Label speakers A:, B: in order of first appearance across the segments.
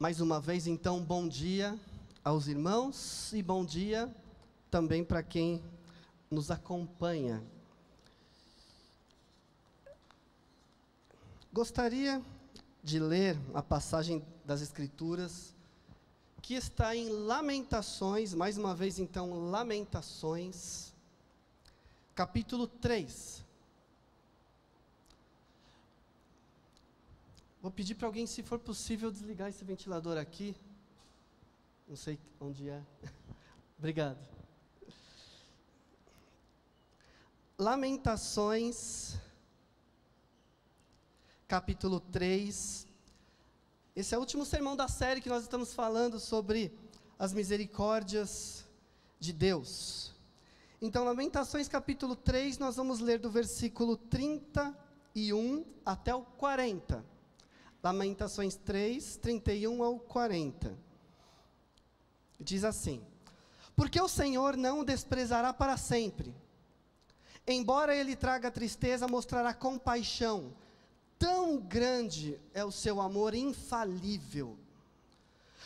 A: Mais uma vez, então, bom dia aos irmãos e bom dia também para quem nos acompanha. Gostaria de ler a passagem das Escrituras que está em Lamentações, mais uma vez então, Lamentações, capítulo 3. Vou pedir para alguém, se for possível, desligar esse ventilador aqui. Não sei onde é. Obrigado. Lamentações, capítulo 3. Esse é o último sermão da série que nós estamos falando sobre as misericórdias de Deus. Então, Lamentações, capítulo 3, nós vamos ler do versículo 31 até o 40. Lamentações 3, 31 ao 40. Diz assim: Porque o Senhor não o desprezará para sempre. Embora ele traga tristeza, mostrará compaixão. Tão grande é o seu amor infalível.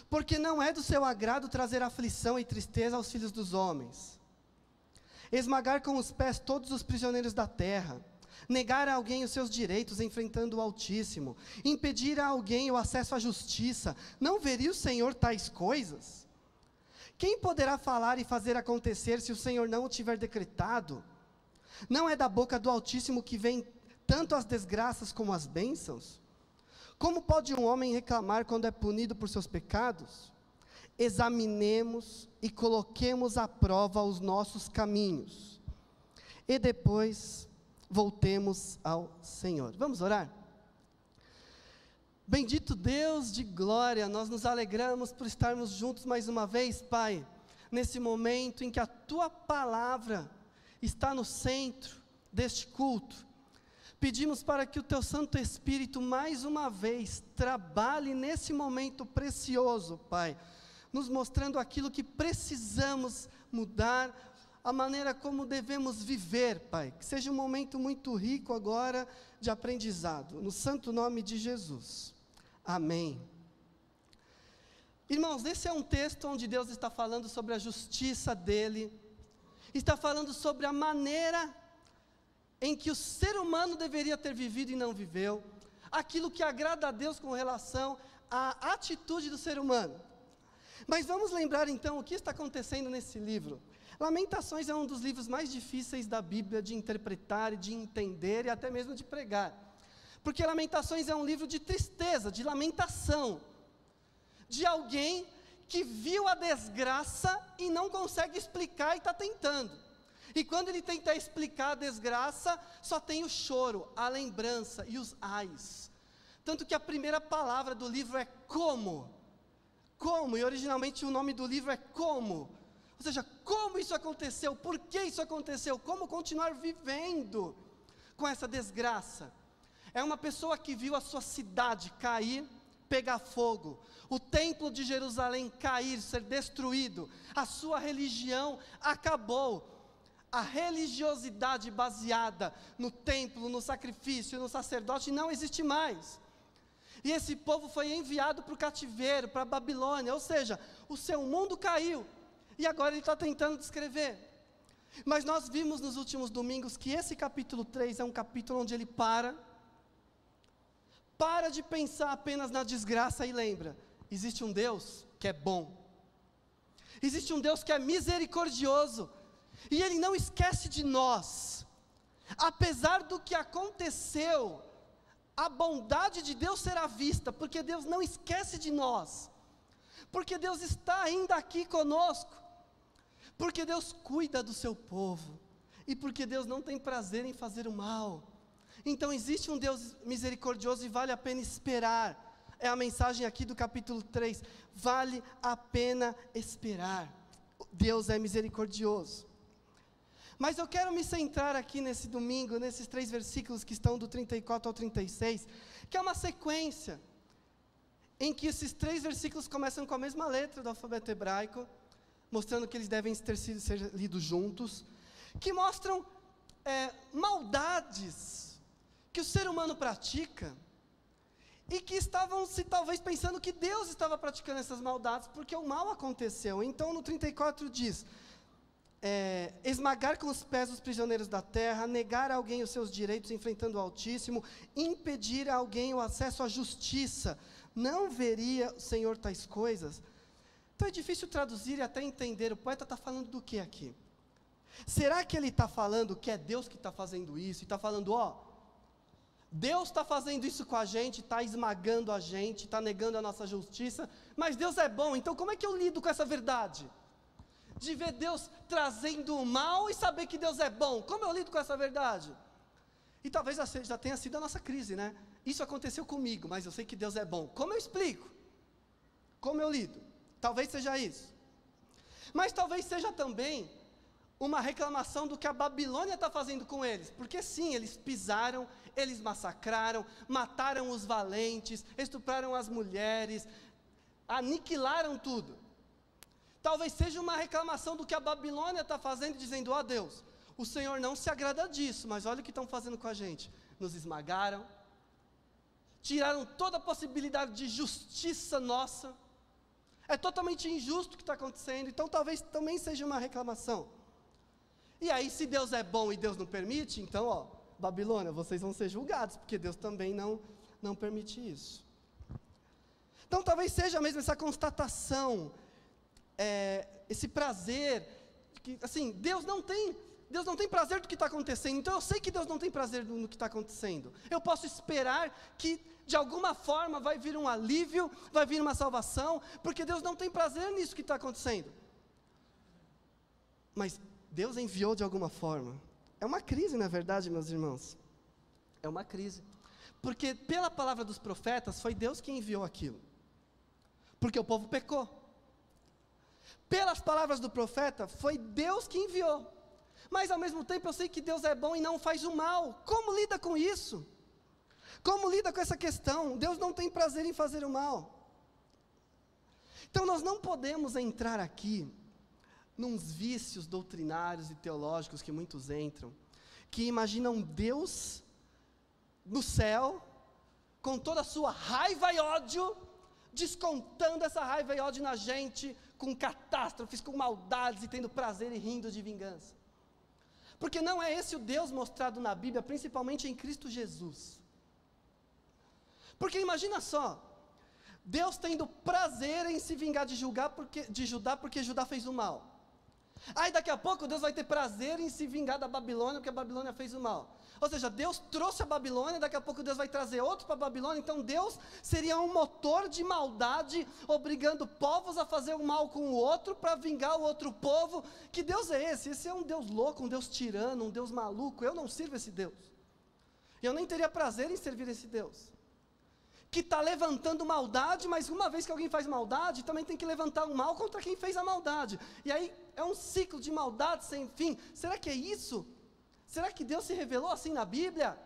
A: Porque não é do seu agrado trazer aflição e tristeza aos filhos dos homens. Esmagar com os pés todos os prisioneiros da terra negar a alguém os seus direitos enfrentando o Altíssimo, impedir a alguém o acesso à justiça, não veria o Senhor tais coisas? Quem poderá falar e fazer acontecer se o Senhor não o tiver decretado? Não é da boca do Altíssimo que vem tanto as desgraças como as bênçãos? Como pode um homem reclamar quando é punido por seus pecados? Examinemos e coloquemos à prova os nossos caminhos, e depois voltemos ao Senhor. Vamos orar? Bendito Deus de glória, nós nos alegramos por estarmos juntos mais uma vez, Pai, nesse momento em que a tua palavra está no centro deste culto. Pedimos para que o teu Santo Espírito mais uma vez trabalhe nesse momento precioso, Pai, nos mostrando aquilo que precisamos mudar, a maneira como devemos viver, Pai. Que seja um momento muito rico agora de aprendizado, no santo nome de Jesus. Amém. Irmãos, esse é um texto onde Deus está falando sobre a justiça dele, está falando sobre a maneira em que o ser humano deveria ter vivido e não viveu, aquilo que agrada a Deus com relação à atitude do ser humano. Mas vamos lembrar então o que está acontecendo nesse livro. Lamentações é um dos livros mais difíceis da Bíblia de interpretar, de entender e até mesmo de pregar. Porque Lamentações é um livro de tristeza, de lamentação, de alguém que viu a desgraça e não consegue explicar e está tentando. E quando ele tenta explicar a desgraça, só tem o choro, a lembrança e os ais. Tanto que a primeira palavra do livro é como. Como, e originalmente o nome do livro é Como. Ou seja, como isso aconteceu? Por que isso aconteceu? Como continuar vivendo com essa desgraça? É uma pessoa que viu a sua cidade cair, pegar fogo, o templo de Jerusalém cair, ser destruído, a sua religião acabou. A religiosidade baseada no templo, no sacrifício, no sacerdote não existe mais. E esse povo foi enviado para o cativeiro, para a Babilônia, ou seja, o seu mundo caiu, e agora ele está tentando descrever. Mas nós vimos nos últimos domingos que esse capítulo 3 é um capítulo onde ele para, para de pensar apenas na desgraça e lembra: existe um Deus que é bom, existe um Deus que é misericordioso, e ele não esquece de nós, apesar do que aconteceu, a bondade de Deus será vista, porque Deus não esquece de nós, porque Deus está ainda aqui conosco. Porque Deus cuida do seu povo. E porque Deus não tem prazer em fazer o mal. Então existe um Deus misericordioso e vale a pena esperar. É a mensagem aqui do capítulo 3. Vale a pena esperar. Deus é misericordioso. Mas eu quero me centrar aqui nesse domingo, nesses três versículos que estão do 34 ao 36, que é uma sequência, em que esses três versículos começam com a mesma letra do alfabeto hebraico, mostrando que eles devem ter sido ser lidos juntos, que mostram é, maldades que o ser humano pratica e que estavam se talvez pensando que Deus estava praticando essas maldades, porque o mal aconteceu. Então no 34 diz: é, esmagar com os pés os prisioneiros da terra, negar a alguém os seus direitos enfrentando o Altíssimo, impedir a alguém o acesso à justiça. Não veria o Senhor tais coisas? Então é difícil traduzir e até entender. O poeta está falando do que aqui? Será que ele está falando que é Deus que está fazendo isso? E está falando, ó, Deus está fazendo isso com a gente, está esmagando a gente, está negando a nossa justiça, mas Deus é bom, então como é que eu lido com essa verdade? De ver Deus trazendo o mal e saber que Deus é bom, como eu lido com essa verdade? E talvez já tenha sido a nossa crise, né? Isso aconteceu comigo, mas eu sei que Deus é bom. Como eu explico? Como eu lido? Talvez seja isso. Mas talvez seja também uma reclamação do que a Babilônia está fazendo com eles. Porque sim, eles pisaram, eles massacraram, mataram os valentes, estupraram as mulheres, aniquilaram tudo. Talvez seja uma reclamação do que a Babilônia está fazendo, dizendo: ó oh, Deus, o Senhor não se agrada disso, mas olha o que estão fazendo com a gente. Nos esmagaram, tiraram toda a possibilidade de justiça nossa. É totalmente injusto o que está acontecendo, então talvez também seja uma reclamação. E aí, se Deus é bom e Deus não permite, então, ó, Babilônia, vocês vão ser julgados, porque Deus também não, não permite isso. Então, talvez seja mesmo essa constatação, é, esse prazer, que, assim, Deus não tem Deus não tem prazer do que está acontecendo, então eu sei que Deus não tem prazer no que está acontecendo. Eu posso esperar que de alguma forma vai vir um alívio, vai vir uma salvação, porque Deus não tem prazer nisso que está acontecendo. Mas Deus enviou de alguma forma. É uma crise, na verdade, meus irmãos. É uma crise. Porque pela palavra dos profetas, foi Deus quem enviou aquilo. Porque o povo pecou. Pelas palavras do profeta, foi Deus que enviou. Mas ao mesmo tempo eu sei que Deus é bom e não faz o mal. Como lida com isso? Como lida com essa questão? Deus não tem prazer em fazer o mal. Então nós não podemos entrar aqui nos vícios doutrinários e teológicos que muitos entram, que imaginam Deus no céu, com toda a sua raiva e ódio, descontando essa raiva e ódio na gente, com catástrofes, com maldades e tendo prazer e rindo de vingança. Porque não é esse o Deus mostrado na Bíblia, principalmente em Cristo Jesus. Porque imagina só, Deus tendo prazer em se vingar de, julgar porque, de Judá porque Judá fez o mal. Aí daqui a pouco Deus vai ter prazer em se vingar da Babilônia, porque a Babilônia fez o mal. Ou seja, Deus trouxe a Babilônia, daqui a pouco Deus vai trazer outro para a Babilônia. Então Deus seria um motor de maldade, obrigando povos a fazer o mal com o outro para vingar o outro povo. Que Deus é esse? Esse é um Deus louco, um Deus tirano, um Deus maluco. Eu não sirvo esse Deus. Eu nem teria prazer em servir esse Deus que está levantando maldade, mas uma vez que alguém faz maldade, também tem que levantar o mal contra quem fez a maldade. E aí é um ciclo de maldade sem fim. Será que é isso? Será que Deus se revelou assim na Bíblia?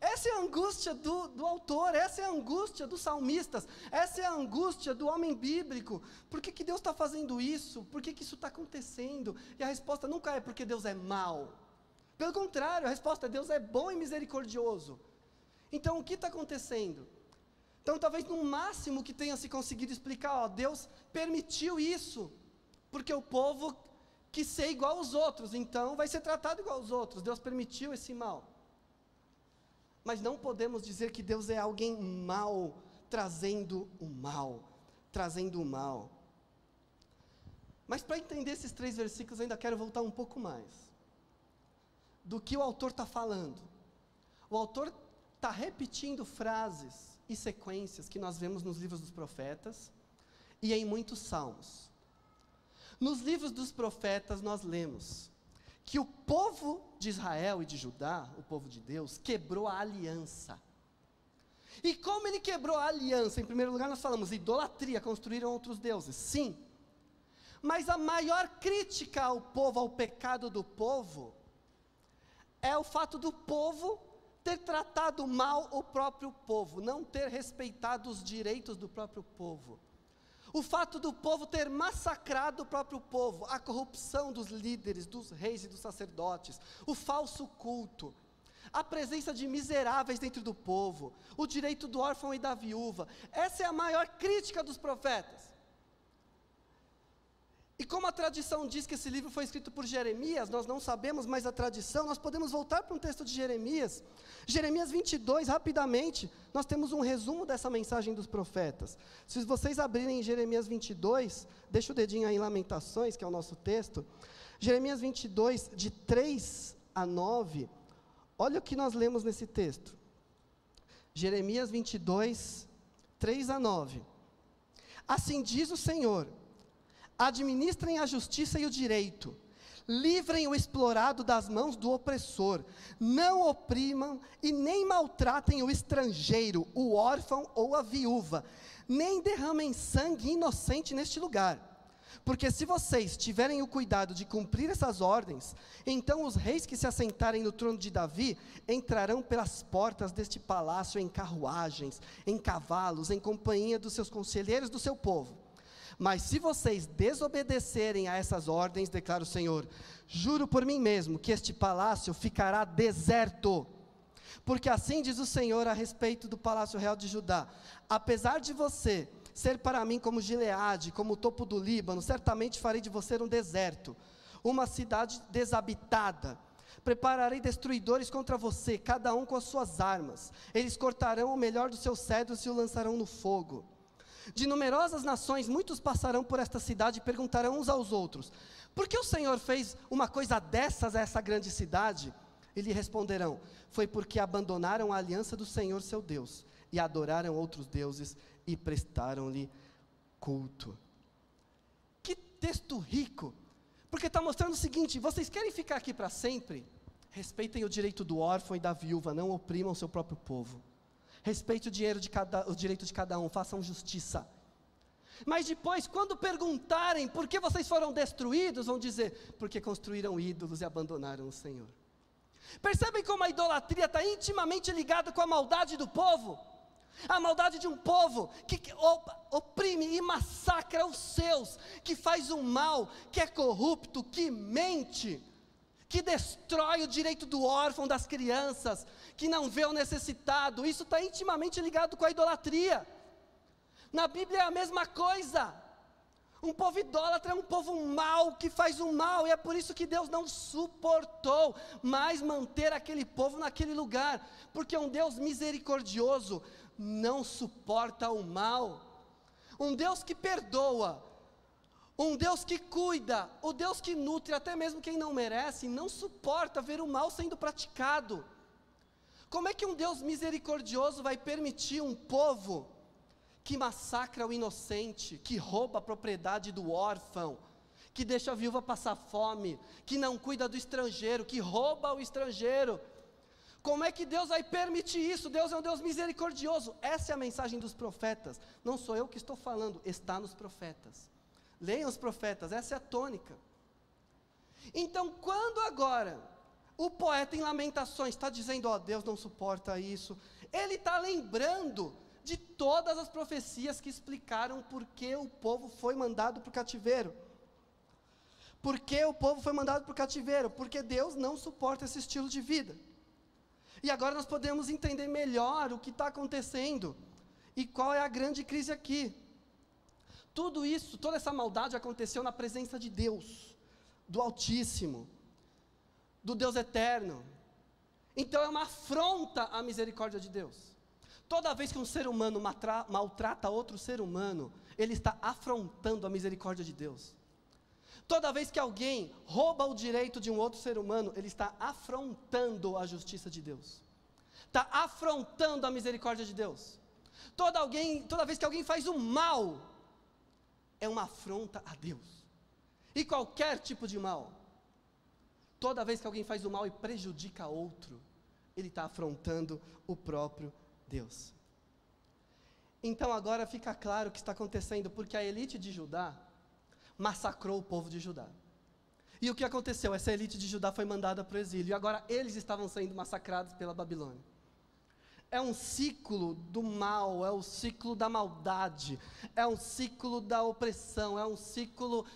A: Essa é a angústia do, do autor, essa é a angústia dos salmistas, essa é a angústia do homem bíblico. Por que, que Deus está fazendo isso? Por que, que isso está acontecendo? E a resposta nunca é porque Deus é mau. Pelo contrário, a resposta é Deus é bom e misericordioso. Então, o que está acontecendo? Então, talvez no máximo que tenha se conseguido explicar, ó, Deus permitiu isso, porque o povo quis ser igual aos outros, então vai ser tratado igual aos outros. Deus permitiu esse mal. Mas não podemos dizer que Deus é alguém mal, trazendo o mal, trazendo o mal. Mas para entender esses três versículos, ainda quero voltar um pouco mais. Do que o autor está falando. O autor está repetindo frases e sequências que nós vemos nos livros dos profetas e em muitos salmos. Nos livros dos profetas, nós lemos que o povo de Israel e de Judá, o povo de Deus, quebrou a aliança. E como ele quebrou a aliança? Em primeiro lugar, nós falamos idolatria, construíram outros deuses. Sim. Mas a maior crítica ao povo, ao pecado do povo, é o fato do povo ter tratado mal o próprio povo, não ter respeitado os direitos do próprio povo. O fato do povo ter massacrado o próprio povo, a corrupção dos líderes, dos reis e dos sacerdotes, o falso culto, a presença de miseráveis dentro do povo, o direito do órfão e da viúva. Essa é a maior crítica dos profetas. E como a tradição diz que esse livro foi escrito por Jeremias, nós não sabemos, mas a tradição, nós podemos voltar para um texto de Jeremias. Jeremias 22, rapidamente, nós temos um resumo dessa mensagem dos profetas. Se vocês abrirem Jeremias 22, deixa o dedinho aí em Lamentações, que é o nosso texto. Jeremias 22, de 3 a 9, olha o que nós lemos nesse texto. Jeremias 22, 3 a 9. Assim diz o Senhor administrem a justiça e o direito, livrem o explorado das mãos do opressor, não oprimam e nem maltratem o estrangeiro, o órfão ou a viúva, nem derramem sangue inocente neste lugar. Porque se vocês tiverem o cuidado de cumprir essas ordens, então os reis que se assentarem no trono de Davi entrarão pelas portas deste palácio em carruagens, em cavalos, em companhia dos seus conselheiros do seu povo. Mas se vocês desobedecerem a essas ordens, declara o Senhor, juro por mim mesmo que este palácio ficará deserto. Porque assim diz o Senhor a respeito do palácio real de Judá: apesar de você ser para mim como Gileade, como o topo do Líbano, certamente farei de você um deserto, uma cidade desabitada. Prepararei destruidores contra você, cada um com as suas armas. Eles cortarão o melhor dos seus cedros e o lançarão no fogo. De numerosas nações, muitos passarão por esta cidade e perguntarão uns aos outros: Por que o Senhor fez uma coisa dessas a essa grande cidade? E lhe responderão: Foi porque abandonaram a aliança do Senhor seu Deus e adoraram outros deuses e prestaram-lhe culto. Que texto rico! Porque está mostrando o seguinte: vocês querem ficar aqui para sempre? Respeitem o direito do órfão e da viúva, não oprimam seu próprio povo. Respeite o, dinheiro de cada, o direito de cada um, façam justiça. Mas depois, quando perguntarem por que vocês foram destruídos, vão dizer: porque construíram ídolos e abandonaram o Senhor. Percebem como a idolatria está intimamente ligada com a maldade do povo? A maldade de um povo que oprime e massacra os seus, que faz o mal, que é corrupto, que mente que destrói o direito do órfão, das crianças, que não vê o necessitado. Isso está intimamente ligado com a idolatria. Na Bíblia é a mesma coisa. Um povo idólatra é um povo mau que faz o mal, e é por isso que Deus não suportou mais manter aquele povo naquele lugar, porque um Deus misericordioso não suporta o mal. Um Deus que perdoa, um Deus que cuida, o Deus que nutre até mesmo quem não merece, não suporta ver o mal sendo praticado. Como é que um Deus misericordioso vai permitir um povo que massacra o inocente, que rouba a propriedade do órfão, que deixa a viúva passar fome, que não cuida do estrangeiro, que rouba o estrangeiro? Como é que Deus vai permitir isso? Deus é um Deus misericordioso. Essa é a mensagem dos profetas. Não sou eu que estou falando, está nos profetas. Leiam os profetas, essa é a tônica. Então, quando agora o poeta em Lamentações está dizendo, ó, oh, Deus não suporta isso, ele está lembrando de todas as profecias que explicaram por que o povo foi mandado para o cativeiro. Por que o povo foi mandado para o cativeiro? Porque Deus não suporta esse estilo de vida. E agora nós podemos entender melhor o que está acontecendo e qual é a grande crise aqui. Tudo isso, toda essa maldade aconteceu na presença de Deus, do Altíssimo, do Deus Eterno. Então é uma afronta à misericórdia de Deus. Toda vez que um ser humano maltrata outro ser humano, ele está afrontando a misericórdia de Deus. Toda vez que alguém rouba o direito de um outro ser humano, ele está afrontando a justiça de Deus. Está afrontando a misericórdia de Deus. Toda, alguém, toda vez que alguém faz o mal, é uma afronta a Deus. E qualquer tipo de mal, toda vez que alguém faz o mal e prejudica outro, ele está afrontando o próprio Deus. Então agora fica claro o que está acontecendo, porque a elite de Judá massacrou o povo de Judá. E o que aconteceu? Essa elite de Judá foi mandada para o exílio, e agora eles estavam sendo massacrados pela Babilônia é um ciclo do mal, é o ciclo da maldade, é um ciclo da opressão, é um ciclo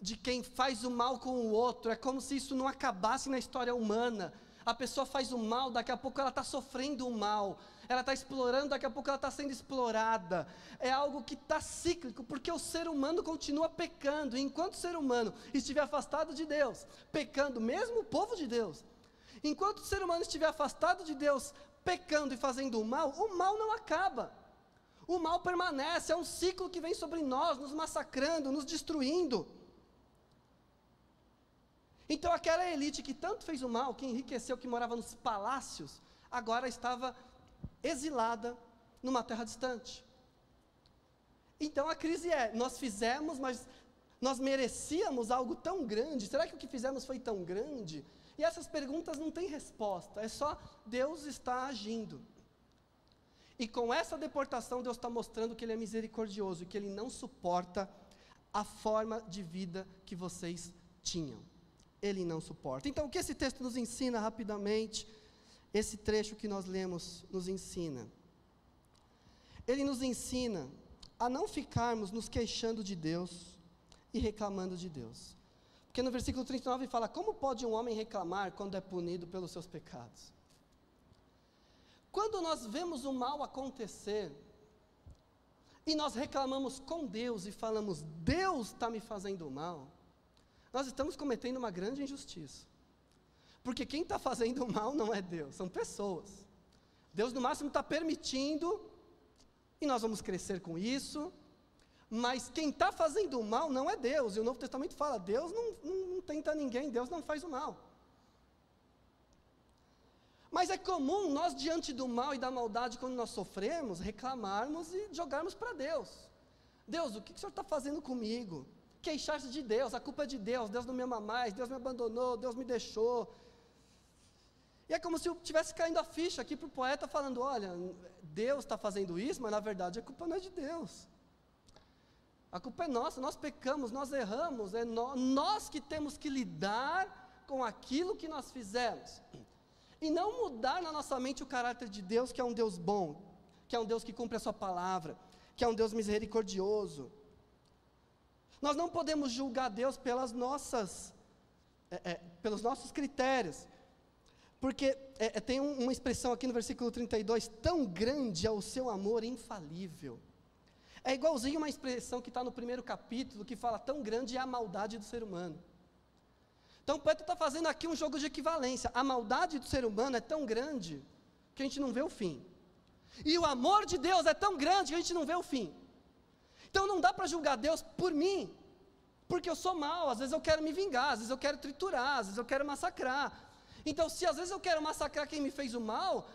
A: de quem faz o mal com o outro. É como se isso não acabasse na história humana. A pessoa faz o mal, daqui a pouco ela está sofrendo o mal. Ela está explorando, daqui a pouco ela está sendo explorada. É algo que está cíclico, porque o ser humano continua pecando. E enquanto o ser humano estiver afastado de Deus, pecando, mesmo o povo de Deus, enquanto o ser humano estiver afastado de Deus, pecando e fazendo o mal, o mal não acaba. O mal permanece, é um ciclo que vem sobre nós, nos massacrando, nos destruindo. Então aquela elite que tanto fez o mal, que enriqueceu, que morava nos palácios, agora estava exilada numa terra distante. Então a crise é: nós fizemos, mas nós merecíamos algo tão grande? Será que o que fizemos foi tão grande? E essas perguntas não têm resposta, é só Deus está agindo. E com essa deportação, Deus está mostrando que Ele é misericordioso e que Ele não suporta a forma de vida que vocês tinham ele não suporta. Então, o que esse texto nos ensina rapidamente? Esse trecho que nós lemos nos ensina. Ele nos ensina a não ficarmos nos queixando de Deus e reclamando de Deus. Porque no versículo 39 fala: Como pode um homem reclamar quando é punido pelos seus pecados? Quando nós vemos o mal acontecer, e nós reclamamos com Deus e falamos: Deus está me fazendo mal, nós estamos cometendo uma grande injustiça. Porque quem está fazendo mal não é Deus, são pessoas. Deus, no máximo, está permitindo, e nós vamos crescer com isso, mas quem está fazendo o mal não é Deus, e o Novo Testamento fala: Deus não, não, não tenta ninguém, Deus não faz o mal. Mas é comum nós, diante do mal e da maldade, quando nós sofremos, reclamarmos e jogarmos para Deus. Deus, o que, que o Senhor está fazendo comigo? queixar-se de Deus, a culpa é de Deus, Deus não me ama mais, Deus me abandonou, Deus me deixou. E é como se eu tivesse caindo a ficha aqui para o poeta falando: olha, Deus está fazendo isso, mas na verdade a culpa não é de Deus. A culpa é nossa, nós pecamos, nós erramos, é no, nós que temos que lidar com aquilo que nós fizemos. E não mudar na nossa mente o caráter de Deus, que é um Deus bom, que é um Deus que cumpre a sua palavra, que é um Deus misericordioso. Nós não podemos julgar Deus pelas nossas, é, é, pelos nossos critérios. Porque é, é tem um, uma expressão aqui no versículo 32, tão grande é o seu amor infalível. É igualzinho uma expressão que está no primeiro capítulo, que fala tão grande é a maldade do ser humano. Então poeta está fazendo aqui um jogo de equivalência. A maldade do ser humano é tão grande que a gente não vê o fim. E o amor de Deus é tão grande que a gente não vê o fim. Então não dá para julgar Deus por mim, porque eu sou mau, às vezes eu quero me vingar, às vezes eu quero triturar, às vezes eu quero massacrar. Então, se às vezes eu quero massacrar quem me fez o mal,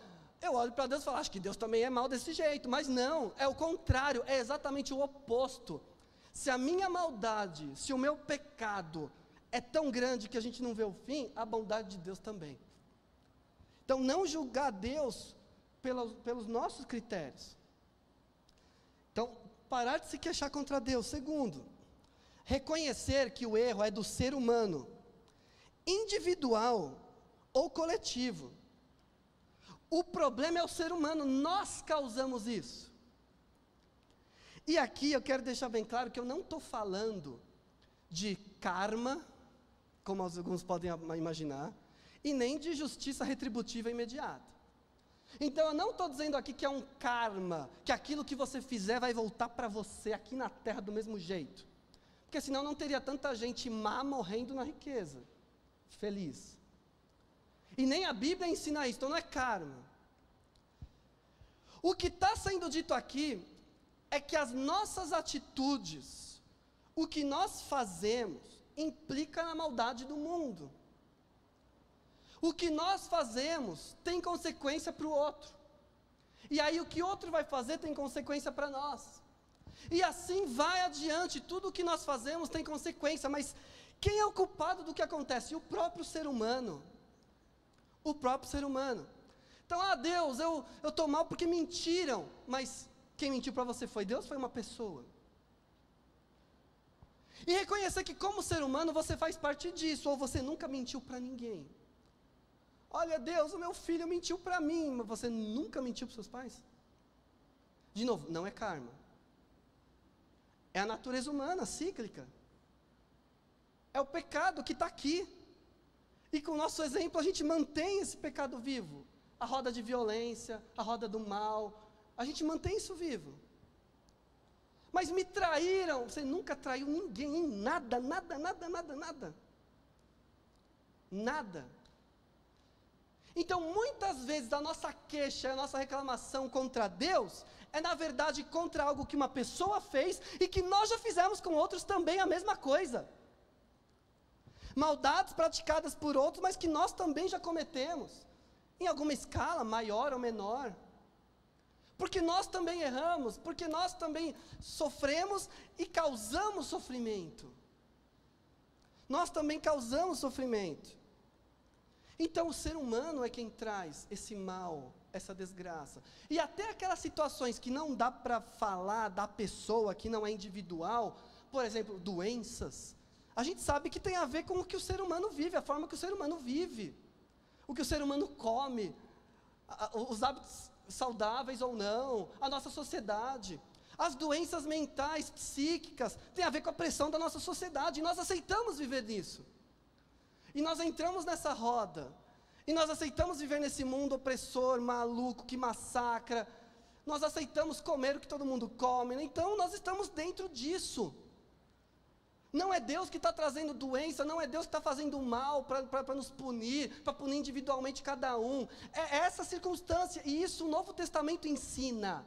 A: eu olho para Deus e falo, acho que Deus também é mal desse jeito, mas não, é o contrário, é exatamente o oposto. Se a minha maldade, se o meu pecado é tão grande que a gente não vê o fim, a bondade de Deus também. Então, não julgar Deus pelos, pelos nossos critérios. Então, parar de se queixar contra Deus. Segundo, reconhecer que o erro é do ser humano, individual ou coletivo. O problema é o ser humano, nós causamos isso. E aqui eu quero deixar bem claro que eu não estou falando de karma, como alguns podem imaginar, e nem de justiça retributiva imediata. Então eu não estou dizendo aqui que é um karma, que aquilo que você fizer vai voltar para você aqui na terra do mesmo jeito. Porque senão não teria tanta gente má morrendo na riqueza, feliz. E nem a Bíblia ensina isso, então não é karma. O que está sendo dito aqui é que as nossas atitudes, o que nós fazemos, implica na maldade do mundo. O que nós fazemos tem consequência para o outro. E aí o que outro vai fazer tem consequência para nós. E assim vai adiante, tudo o que nós fazemos tem consequência, mas quem é o culpado do que acontece? O próprio ser humano. O próprio ser humano. Então, ah, Deus, eu estou mal porque mentiram, mas quem mentiu para você foi Deus? Foi uma pessoa. E reconhecer que, como ser humano, você faz parte disso, ou você nunca mentiu para ninguém. Olha, Deus, o meu filho mentiu para mim, mas você nunca mentiu para seus pais? De novo, não é karma. É a natureza humana, cíclica. É o pecado que está aqui. E com o nosso exemplo a gente mantém esse pecado vivo. A roda de violência, a roda do mal, a gente mantém isso vivo. Mas me traíram. Você nunca traiu ninguém em nada, nada, nada, nada, nada. Nada. Então, muitas vezes, a nossa queixa, a nossa reclamação contra Deus, é na verdade contra algo que uma pessoa fez e que nós já fizemos com outros também a mesma coisa. Maldades praticadas por outros, mas que nós também já cometemos, em alguma escala, maior ou menor. Porque nós também erramos, porque nós também sofremos e causamos sofrimento. Nós também causamos sofrimento. Então o ser humano é quem traz esse mal, essa desgraça. E até aquelas situações que não dá para falar da pessoa, que não é individual, por exemplo, doenças, a gente sabe que tem a ver com o que o ser humano vive, a forma que o ser humano vive, o que o ser humano come, os hábitos saudáveis ou não, a nossa sociedade. As doenças mentais, psíquicas, têm a ver com a pressão da nossa sociedade, e nós aceitamos viver nisso. E nós entramos nessa roda, e nós aceitamos viver nesse mundo opressor, maluco, que massacra. Nós aceitamos comer o que todo mundo come, então nós estamos dentro disso. Não é Deus que está trazendo doença, não é Deus que está fazendo mal para nos punir, para punir individualmente cada um. É essa circunstância, e isso o Novo Testamento ensina.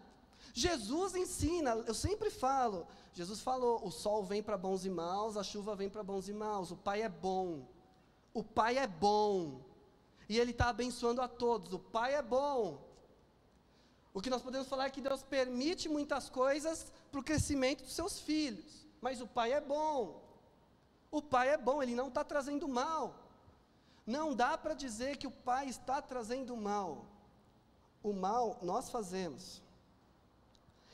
A: Jesus ensina, eu sempre falo, Jesus falou: o sol vem para bons e maus, a chuva vem para bons e maus, o Pai é bom. O Pai é bom. E Ele está abençoando a todos, o Pai é bom. O que nós podemos falar é que Deus permite muitas coisas para o crescimento dos seus filhos. Mas o pai é bom. O pai é bom, ele não está trazendo mal. Não dá para dizer que o pai está trazendo mal. O mal nós fazemos.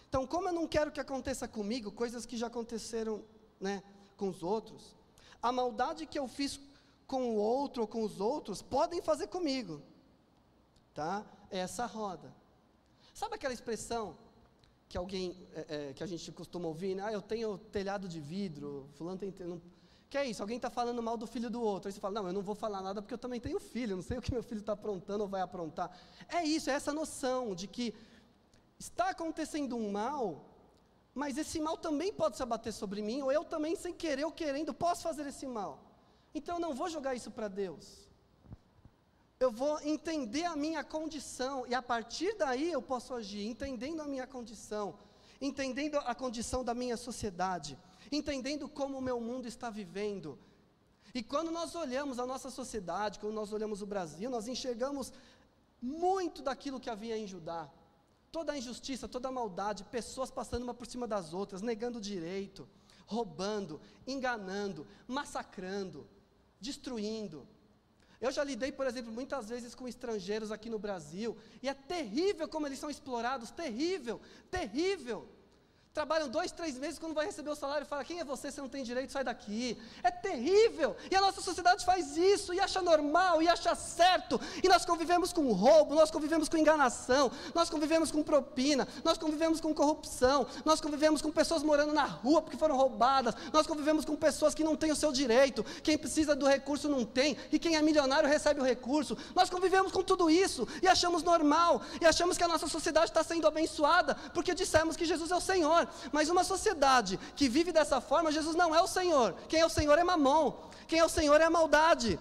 A: Então, como eu não quero que aconteça comigo coisas que já aconteceram né, com os outros, a maldade que eu fiz com o outro ou com os outros podem fazer comigo. Tá? É essa roda. Sabe aquela expressão? Que alguém, é, é, que a gente costuma ouvir, né? ah, eu tenho telhado de vidro, fulano tem, não, que é isso, alguém está falando mal do filho do outro, aí você fala, não, eu não vou falar nada porque eu também tenho filho, não sei o que meu filho está aprontando ou vai aprontar, é isso, é essa noção de que está acontecendo um mal, mas esse mal também pode se abater sobre mim, ou eu também, sem querer ou querendo, posso fazer esse mal, então eu não vou jogar isso para Deus, eu vou entender a minha condição, e a partir daí eu posso agir, entendendo a minha condição, entendendo a condição da minha sociedade, entendendo como o meu mundo está vivendo. E quando nós olhamos a nossa sociedade, quando nós olhamos o Brasil, nós enxergamos muito daquilo que havia em Judá. Toda a injustiça, toda a maldade, pessoas passando uma por cima das outras, negando direito, roubando, enganando, massacrando, destruindo. Eu já lidei, por exemplo, muitas vezes com estrangeiros aqui no Brasil, e é terrível como eles são explorados, terrível, terrível trabalham dois, três meses, quando vai receber o salário, fala: quem é você? Você não tem direito, sai daqui. É terrível. E a nossa sociedade faz isso, e acha normal, e acha certo. E nós convivemos com roubo, nós convivemos com enganação, nós convivemos com propina, nós convivemos com corrupção, nós convivemos com pessoas morando na rua porque foram roubadas, nós convivemos com pessoas que não têm o seu direito, quem precisa do recurso não tem, e quem é milionário recebe o recurso. Nós convivemos com tudo isso e achamos normal, e achamos que a nossa sociedade está sendo abençoada porque dissemos que Jesus é o Senhor mas uma sociedade que vive dessa forma, Jesus não é o Senhor. Quem é o Senhor é mamon. Quem é o Senhor é a maldade.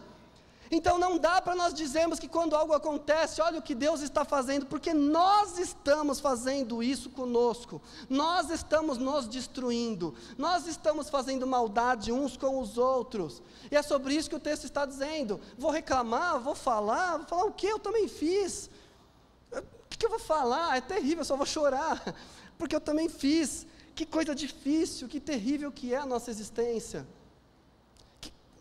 A: Então não dá para nós dizermos que quando algo acontece, olha o que Deus está fazendo, porque nós estamos fazendo isso conosco, nós estamos nos destruindo, nós estamos fazendo maldade uns com os outros, e é sobre isso que o texto está dizendo. Vou reclamar, vou falar, vou falar o que eu também fiz, o que eu vou falar? É terrível, eu só vou chorar porque eu também fiz. Que coisa difícil, que terrível que é a nossa existência.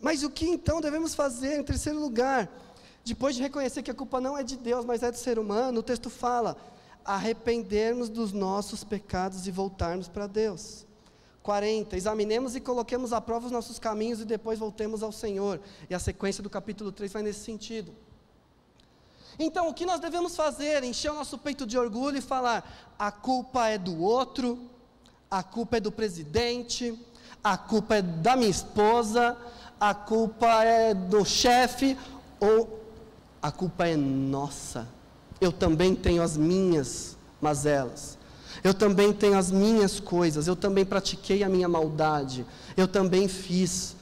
A: Mas o que então devemos fazer em terceiro lugar? Depois de reconhecer que a culpa não é de Deus, mas é do ser humano, o texto fala: arrependermos dos nossos pecados e voltarmos para Deus. 40. Examinemos e coloquemos à prova os nossos caminhos e depois voltemos ao Senhor. E a sequência do capítulo 3 vai nesse sentido. Então, o que nós devemos fazer? Encher o nosso peito de orgulho e falar: a culpa é do outro, a culpa é do presidente, a culpa é da minha esposa, a culpa é do chefe, Ou a culpa é nossa? Eu também tenho as minhas mazelas. Eu também tenho as minhas coisas. Eu também pratiquei a minha maldade. Eu também fiz.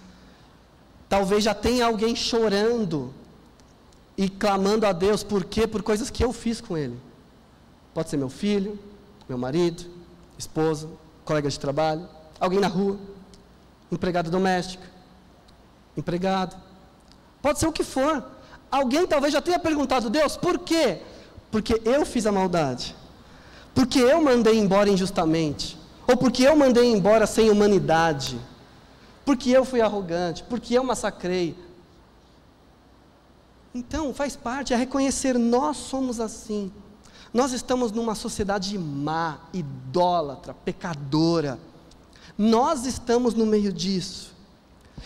A: Talvez já tenha alguém chorando e clamando a Deus, por quê? Por coisas que eu fiz com ele. Pode ser meu filho, meu marido, esposa, colega de trabalho, alguém na rua, empregada doméstica, empregado. Pode ser o que for. Alguém talvez já tenha perguntado, Deus, por quê? Porque eu fiz a maldade. Porque eu mandei embora injustamente. Ou porque eu mandei embora sem humanidade. Porque eu fui arrogante. Porque eu massacrei. Então, faz parte, é reconhecer, nós somos assim. Nós estamos numa sociedade má, idólatra, pecadora. Nós estamos no meio disso.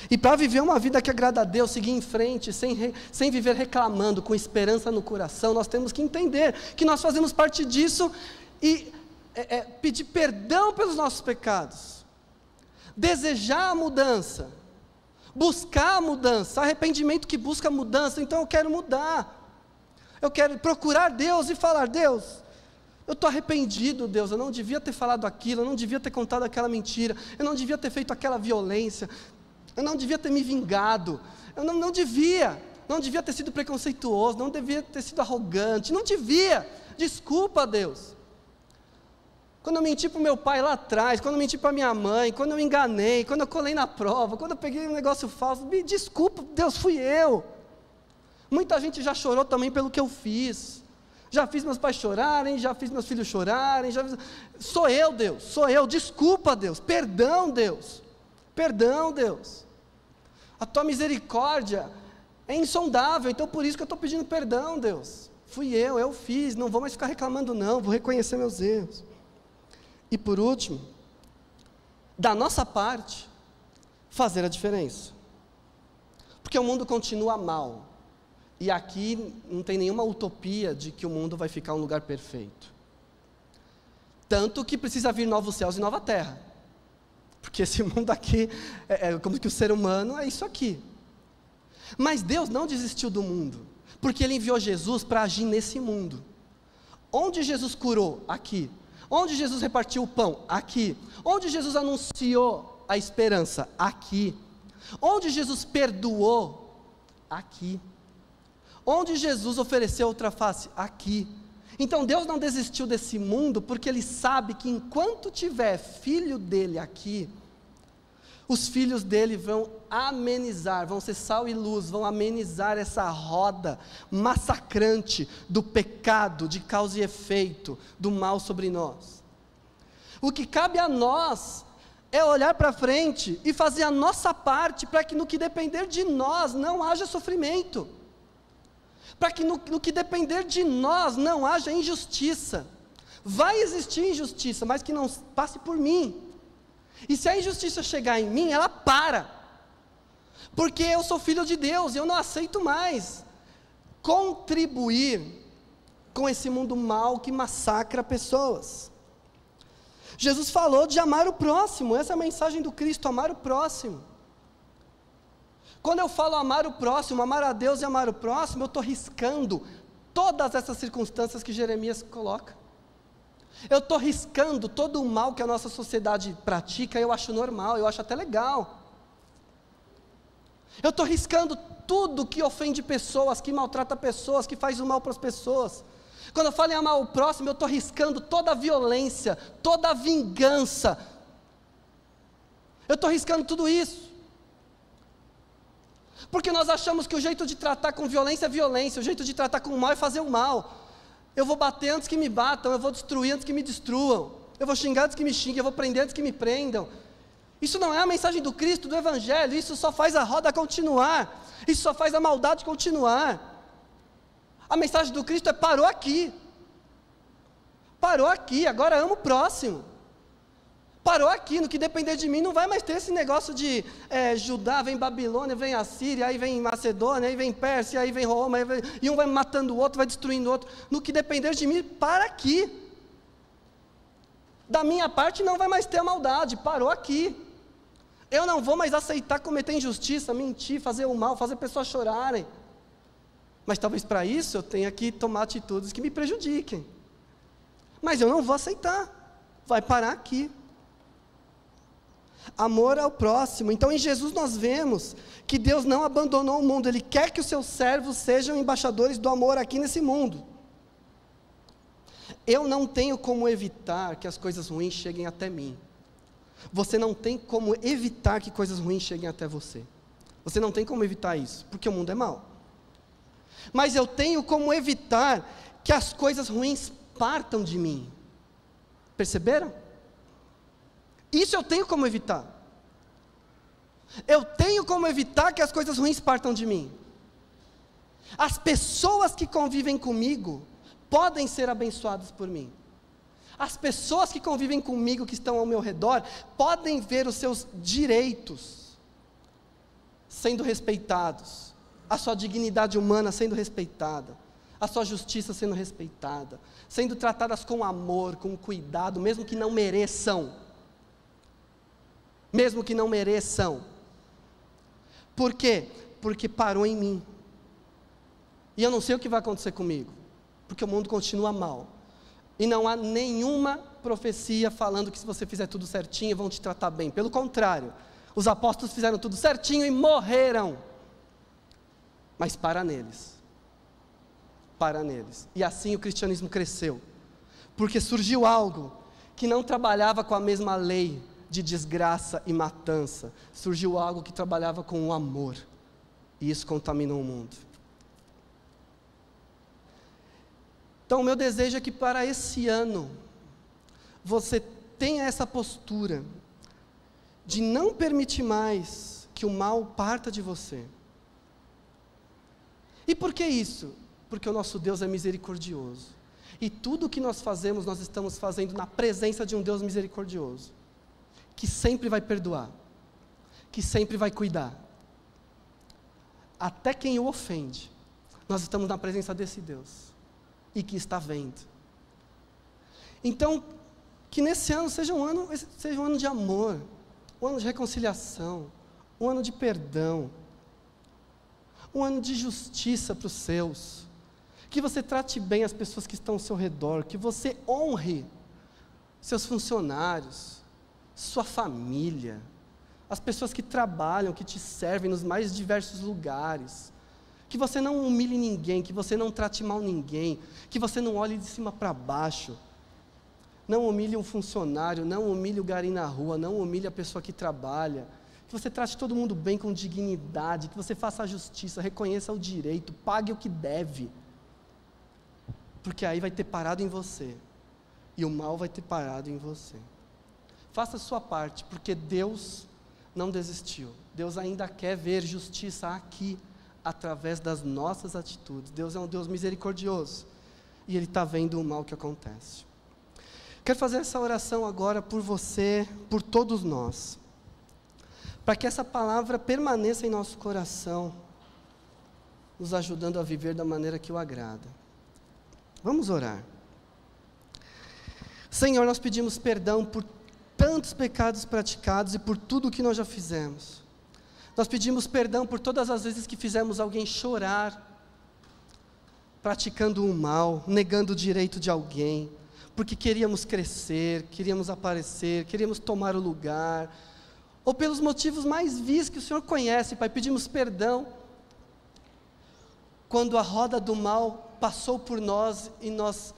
A: E para viver uma vida que agrada a Deus, seguir em frente, sem, sem viver reclamando, com esperança no coração, nós temos que entender que nós fazemos parte disso e é, é, pedir perdão pelos nossos pecados, desejar a mudança, buscar a mudança, arrependimento que busca mudança, então eu quero mudar, eu quero procurar Deus e falar: Deus, eu estou arrependido, Deus, eu não devia ter falado aquilo, eu não devia ter contado aquela mentira, eu não devia ter feito aquela violência, eu não devia ter me vingado, eu não, não devia, não devia ter sido preconceituoso, não devia ter sido arrogante, não devia, desculpa, Deus. Quando eu menti para o meu pai lá atrás, quando eu menti para minha mãe, quando eu enganei, quando eu colei na prova, quando eu peguei um negócio falso, me desculpa, Deus, fui eu. Muita gente já chorou também pelo que eu fiz. Já fiz meus pais chorarem, já fiz meus filhos chorarem, já. Sou eu, Deus, sou eu. Desculpa, Deus. Perdão, Deus. Perdão, Deus. A tua misericórdia é insondável, então por isso que eu estou pedindo perdão, Deus. Fui eu, eu fiz, não vou mais ficar reclamando, não, vou reconhecer meus erros. E por último, da nossa parte, fazer a diferença. Porque o mundo continua mal. E aqui não tem nenhuma utopia de que o mundo vai ficar um lugar perfeito. Tanto que precisa vir novos céus e nova terra. Porque esse mundo aqui, é, é como que o ser humano é isso aqui. Mas Deus não desistiu do mundo, porque Ele enviou Jesus para agir nesse mundo. Onde Jesus curou? Aqui. Onde Jesus repartiu o pão? Aqui. Onde Jesus anunciou a esperança? Aqui. Onde Jesus perdoou? Aqui. Onde Jesus ofereceu outra face? Aqui. Então Deus não desistiu desse mundo porque Ele sabe que enquanto tiver filho dele aqui, os filhos dele vão amenizar, vão ser sal e luz, vão amenizar essa roda massacrante do pecado, de causa e efeito, do mal sobre nós. O que cabe a nós é olhar para frente e fazer a nossa parte para que no que depender de nós não haja sofrimento, para que no, no que depender de nós não haja injustiça. Vai existir injustiça, mas que não passe por mim, e se a injustiça chegar em mim, ela para. Porque eu sou filho de Deus e eu não aceito mais contribuir com esse mundo mal que massacra pessoas. Jesus falou de amar o próximo, essa é a mensagem do Cristo, amar o próximo. Quando eu falo amar o próximo, amar a Deus e amar o próximo, eu estou riscando todas essas circunstâncias que Jeremias coloca. Eu estou riscando todo o mal que a nossa sociedade pratica, eu acho normal, eu acho até legal. Eu estou riscando tudo que ofende pessoas, que maltrata pessoas, que faz o mal para as pessoas. Quando eu falo em amar o próximo, eu estou riscando toda a violência, toda a vingança. Eu estou riscando tudo isso. Porque nós achamos que o jeito de tratar com violência é violência, o jeito de tratar com o mal é fazer o mal. Eu vou bater antes que me batam, eu vou destruir antes que me destruam. Eu vou xingar antes que me xinguem, eu vou prender antes que me prendam. Isso não é a mensagem do Cristo, do Evangelho, isso só faz a roda continuar, isso só faz a maldade continuar. A mensagem do Cristo é parou aqui. Parou aqui, agora amo o próximo parou aqui, no que depender de mim, não vai mais ter esse negócio de é, Judá, vem Babilônia, vem Assíria, aí vem Macedônia, aí vem Pérsia, aí vem Roma, aí vem, e um vai matando o outro, vai destruindo o outro. No que depender de mim, para aqui. Da minha parte não vai mais ter a maldade, parou aqui. Eu não vou mais aceitar cometer injustiça, mentir, fazer o mal, fazer pessoas chorarem. Mas talvez para isso eu tenha que tomar atitudes que me prejudiquem. Mas eu não vou aceitar. Vai parar aqui. Amor ao próximo. Então em Jesus nós vemos que Deus não abandonou o mundo, Ele quer que os seus servos sejam embaixadores do amor aqui nesse mundo. Eu não tenho como evitar que as coisas ruins cheguem até mim. Você não tem como evitar que coisas ruins cheguem até você. Você não tem como evitar isso, porque o mundo é mau mas eu tenho como evitar que as coisas ruins partam de mim. Perceberam? Isso eu tenho como evitar. Eu tenho como evitar que as coisas ruins partam de mim. As pessoas que convivem comigo podem ser abençoadas por mim. As pessoas que convivem comigo, que estão ao meu redor, podem ver os seus direitos sendo respeitados a sua dignidade humana sendo respeitada, a sua justiça sendo respeitada, sendo tratadas com amor, com cuidado, mesmo que não mereçam. Mesmo que não mereçam. Por quê? Porque parou em mim. E eu não sei o que vai acontecer comigo, porque o mundo continua mal. E não há nenhuma profecia falando que se você fizer tudo certinho vão te tratar bem. Pelo contrário, os apóstolos fizeram tudo certinho e morreram mas para neles. Para neles. E assim o cristianismo cresceu. Porque surgiu algo que não trabalhava com a mesma lei de desgraça e matança. Surgiu algo que trabalhava com o amor. E isso contaminou o mundo. Então, o meu desejo é que para esse ano, você tenha essa postura de não permitir mais que o mal parta de você e por que isso? Porque o nosso Deus é misericordioso. E tudo o que nós fazemos, nós estamos fazendo na presença de um Deus misericordioso, que sempre vai perdoar, que sempre vai cuidar. Até quem o ofende, nós estamos na presença desse Deus e que está vendo. Então, que nesse ano seja um ano, seja um ano de amor, um ano de reconciliação, um ano de perdão, um ano de justiça para os seus, que você trate bem as pessoas que estão ao seu redor, que você honre seus funcionários, sua família, as pessoas que trabalham, que te servem nos mais diversos lugares. Que você não humilhe ninguém, que você não trate mal ninguém, que você não olhe de cima para baixo. Não humilhe um funcionário, não humilhe o gari na rua, não humilhe a pessoa que trabalha que você trate todo mundo bem com dignidade, que você faça a justiça, reconheça o direito, pague o que deve. Porque aí vai ter parado em você, e o mal vai ter parado em você. Faça a sua parte, porque Deus não desistiu. Deus ainda quer ver justiça aqui, através das nossas atitudes. Deus é um Deus misericordioso, e Ele está vendo o mal que acontece. Quero fazer essa oração agora por você, por todos nós para que essa palavra permaneça em nosso coração, nos ajudando a viver da maneira que o agrada. Vamos orar. Senhor, nós pedimos perdão por tantos pecados praticados e por tudo que nós já fizemos. Nós pedimos perdão por todas as vezes que fizemos alguém chorar, praticando o mal, negando o direito de alguém, porque queríamos crescer, queríamos aparecer, queríamos tomar o lugar, ou pelos motivos mais vis que o Senhor conhece, Pai, pedimos perdão. Quando a roda do mal passou por nós e nós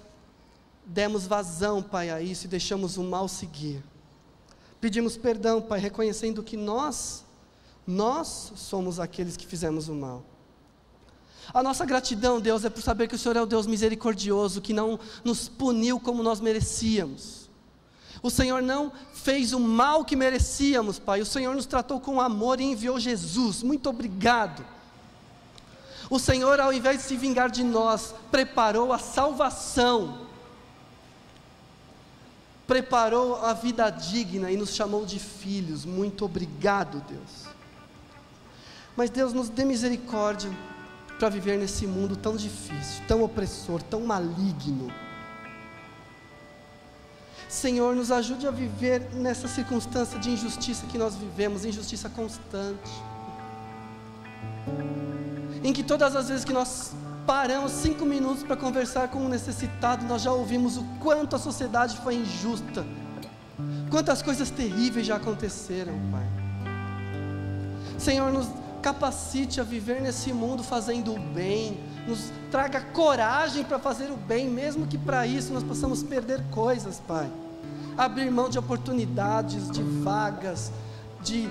A: demos vazão, Pai, a isso e deixamos o mal seguir. Pedimos perdão, Pai, reconhecendo que nós, nós somos aqueles que fizemos o mal. A nossa gratidão, Deus, é por saber que o Senhor é o Deus misericordioso, que não nos puniu como nós merecíamos o Senhor não fez o mal que merecíamos, Pai. O Senhor nos tratou com amor e enviou Jesus. Muito obrigado. O Senhor, ao invés de se vingar de nós, preparou a salvação. Preparou a vida digna e nos chamou de filhos. Muito obrigado, Deus. Mas Deus nos dê misericórdia para viver nesse mundo tão difícil, tão opressor, tão maligno Senhor, nos ajude a viver nessa circunstância de injustiça que nós vivemos, injustiça constante. Em que todas as vezes que nós paramos cinco minutos para conversar com um necessitado, nós já ouvimos o quanto a sociedade foi injusta, quantas coisas terríveis já aconteceram, Pai. Senhor, nos capacite a viver nesse mundo fazendo o bem, nos traga coragem para fazer o bem, mesmo que para isso nós possamos perder coisas, Pai. Abrir mão de oportunidades, de vagas, de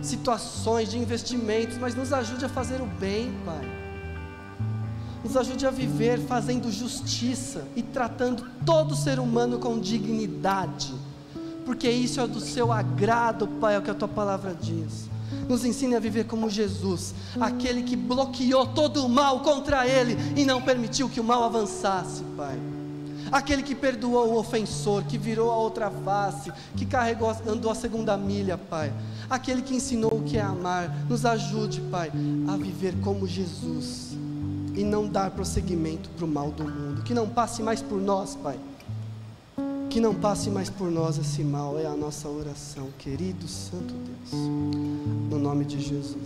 A: situações, de investimentos, mas nos ajude a fazer o bem, Pai. Nos ajude a viver fazendo justiça e tratando todo ser humano com dignidade, porque isso é do seu agrado, Pai, é o que a tua palavra diz. Nos ensine a viver como Jesus, aquele que bloqueou todo o mal contra ele e não permitiu que o mal avançasse, Pai. Aquele que perdoou o ofensor, que virou a outra face, que carregou, andou a segunda milha, Pai. Aquele que ensinou o que é amar. Nos ajude, Pai, a viver como Jesus e não dar prosseguimento para o mal do mundo. Que não passe mais por nós, Pai. Que não passe mais por nós esse mal, é a nossa oração, querido Santo Deus. No nome de Jesus.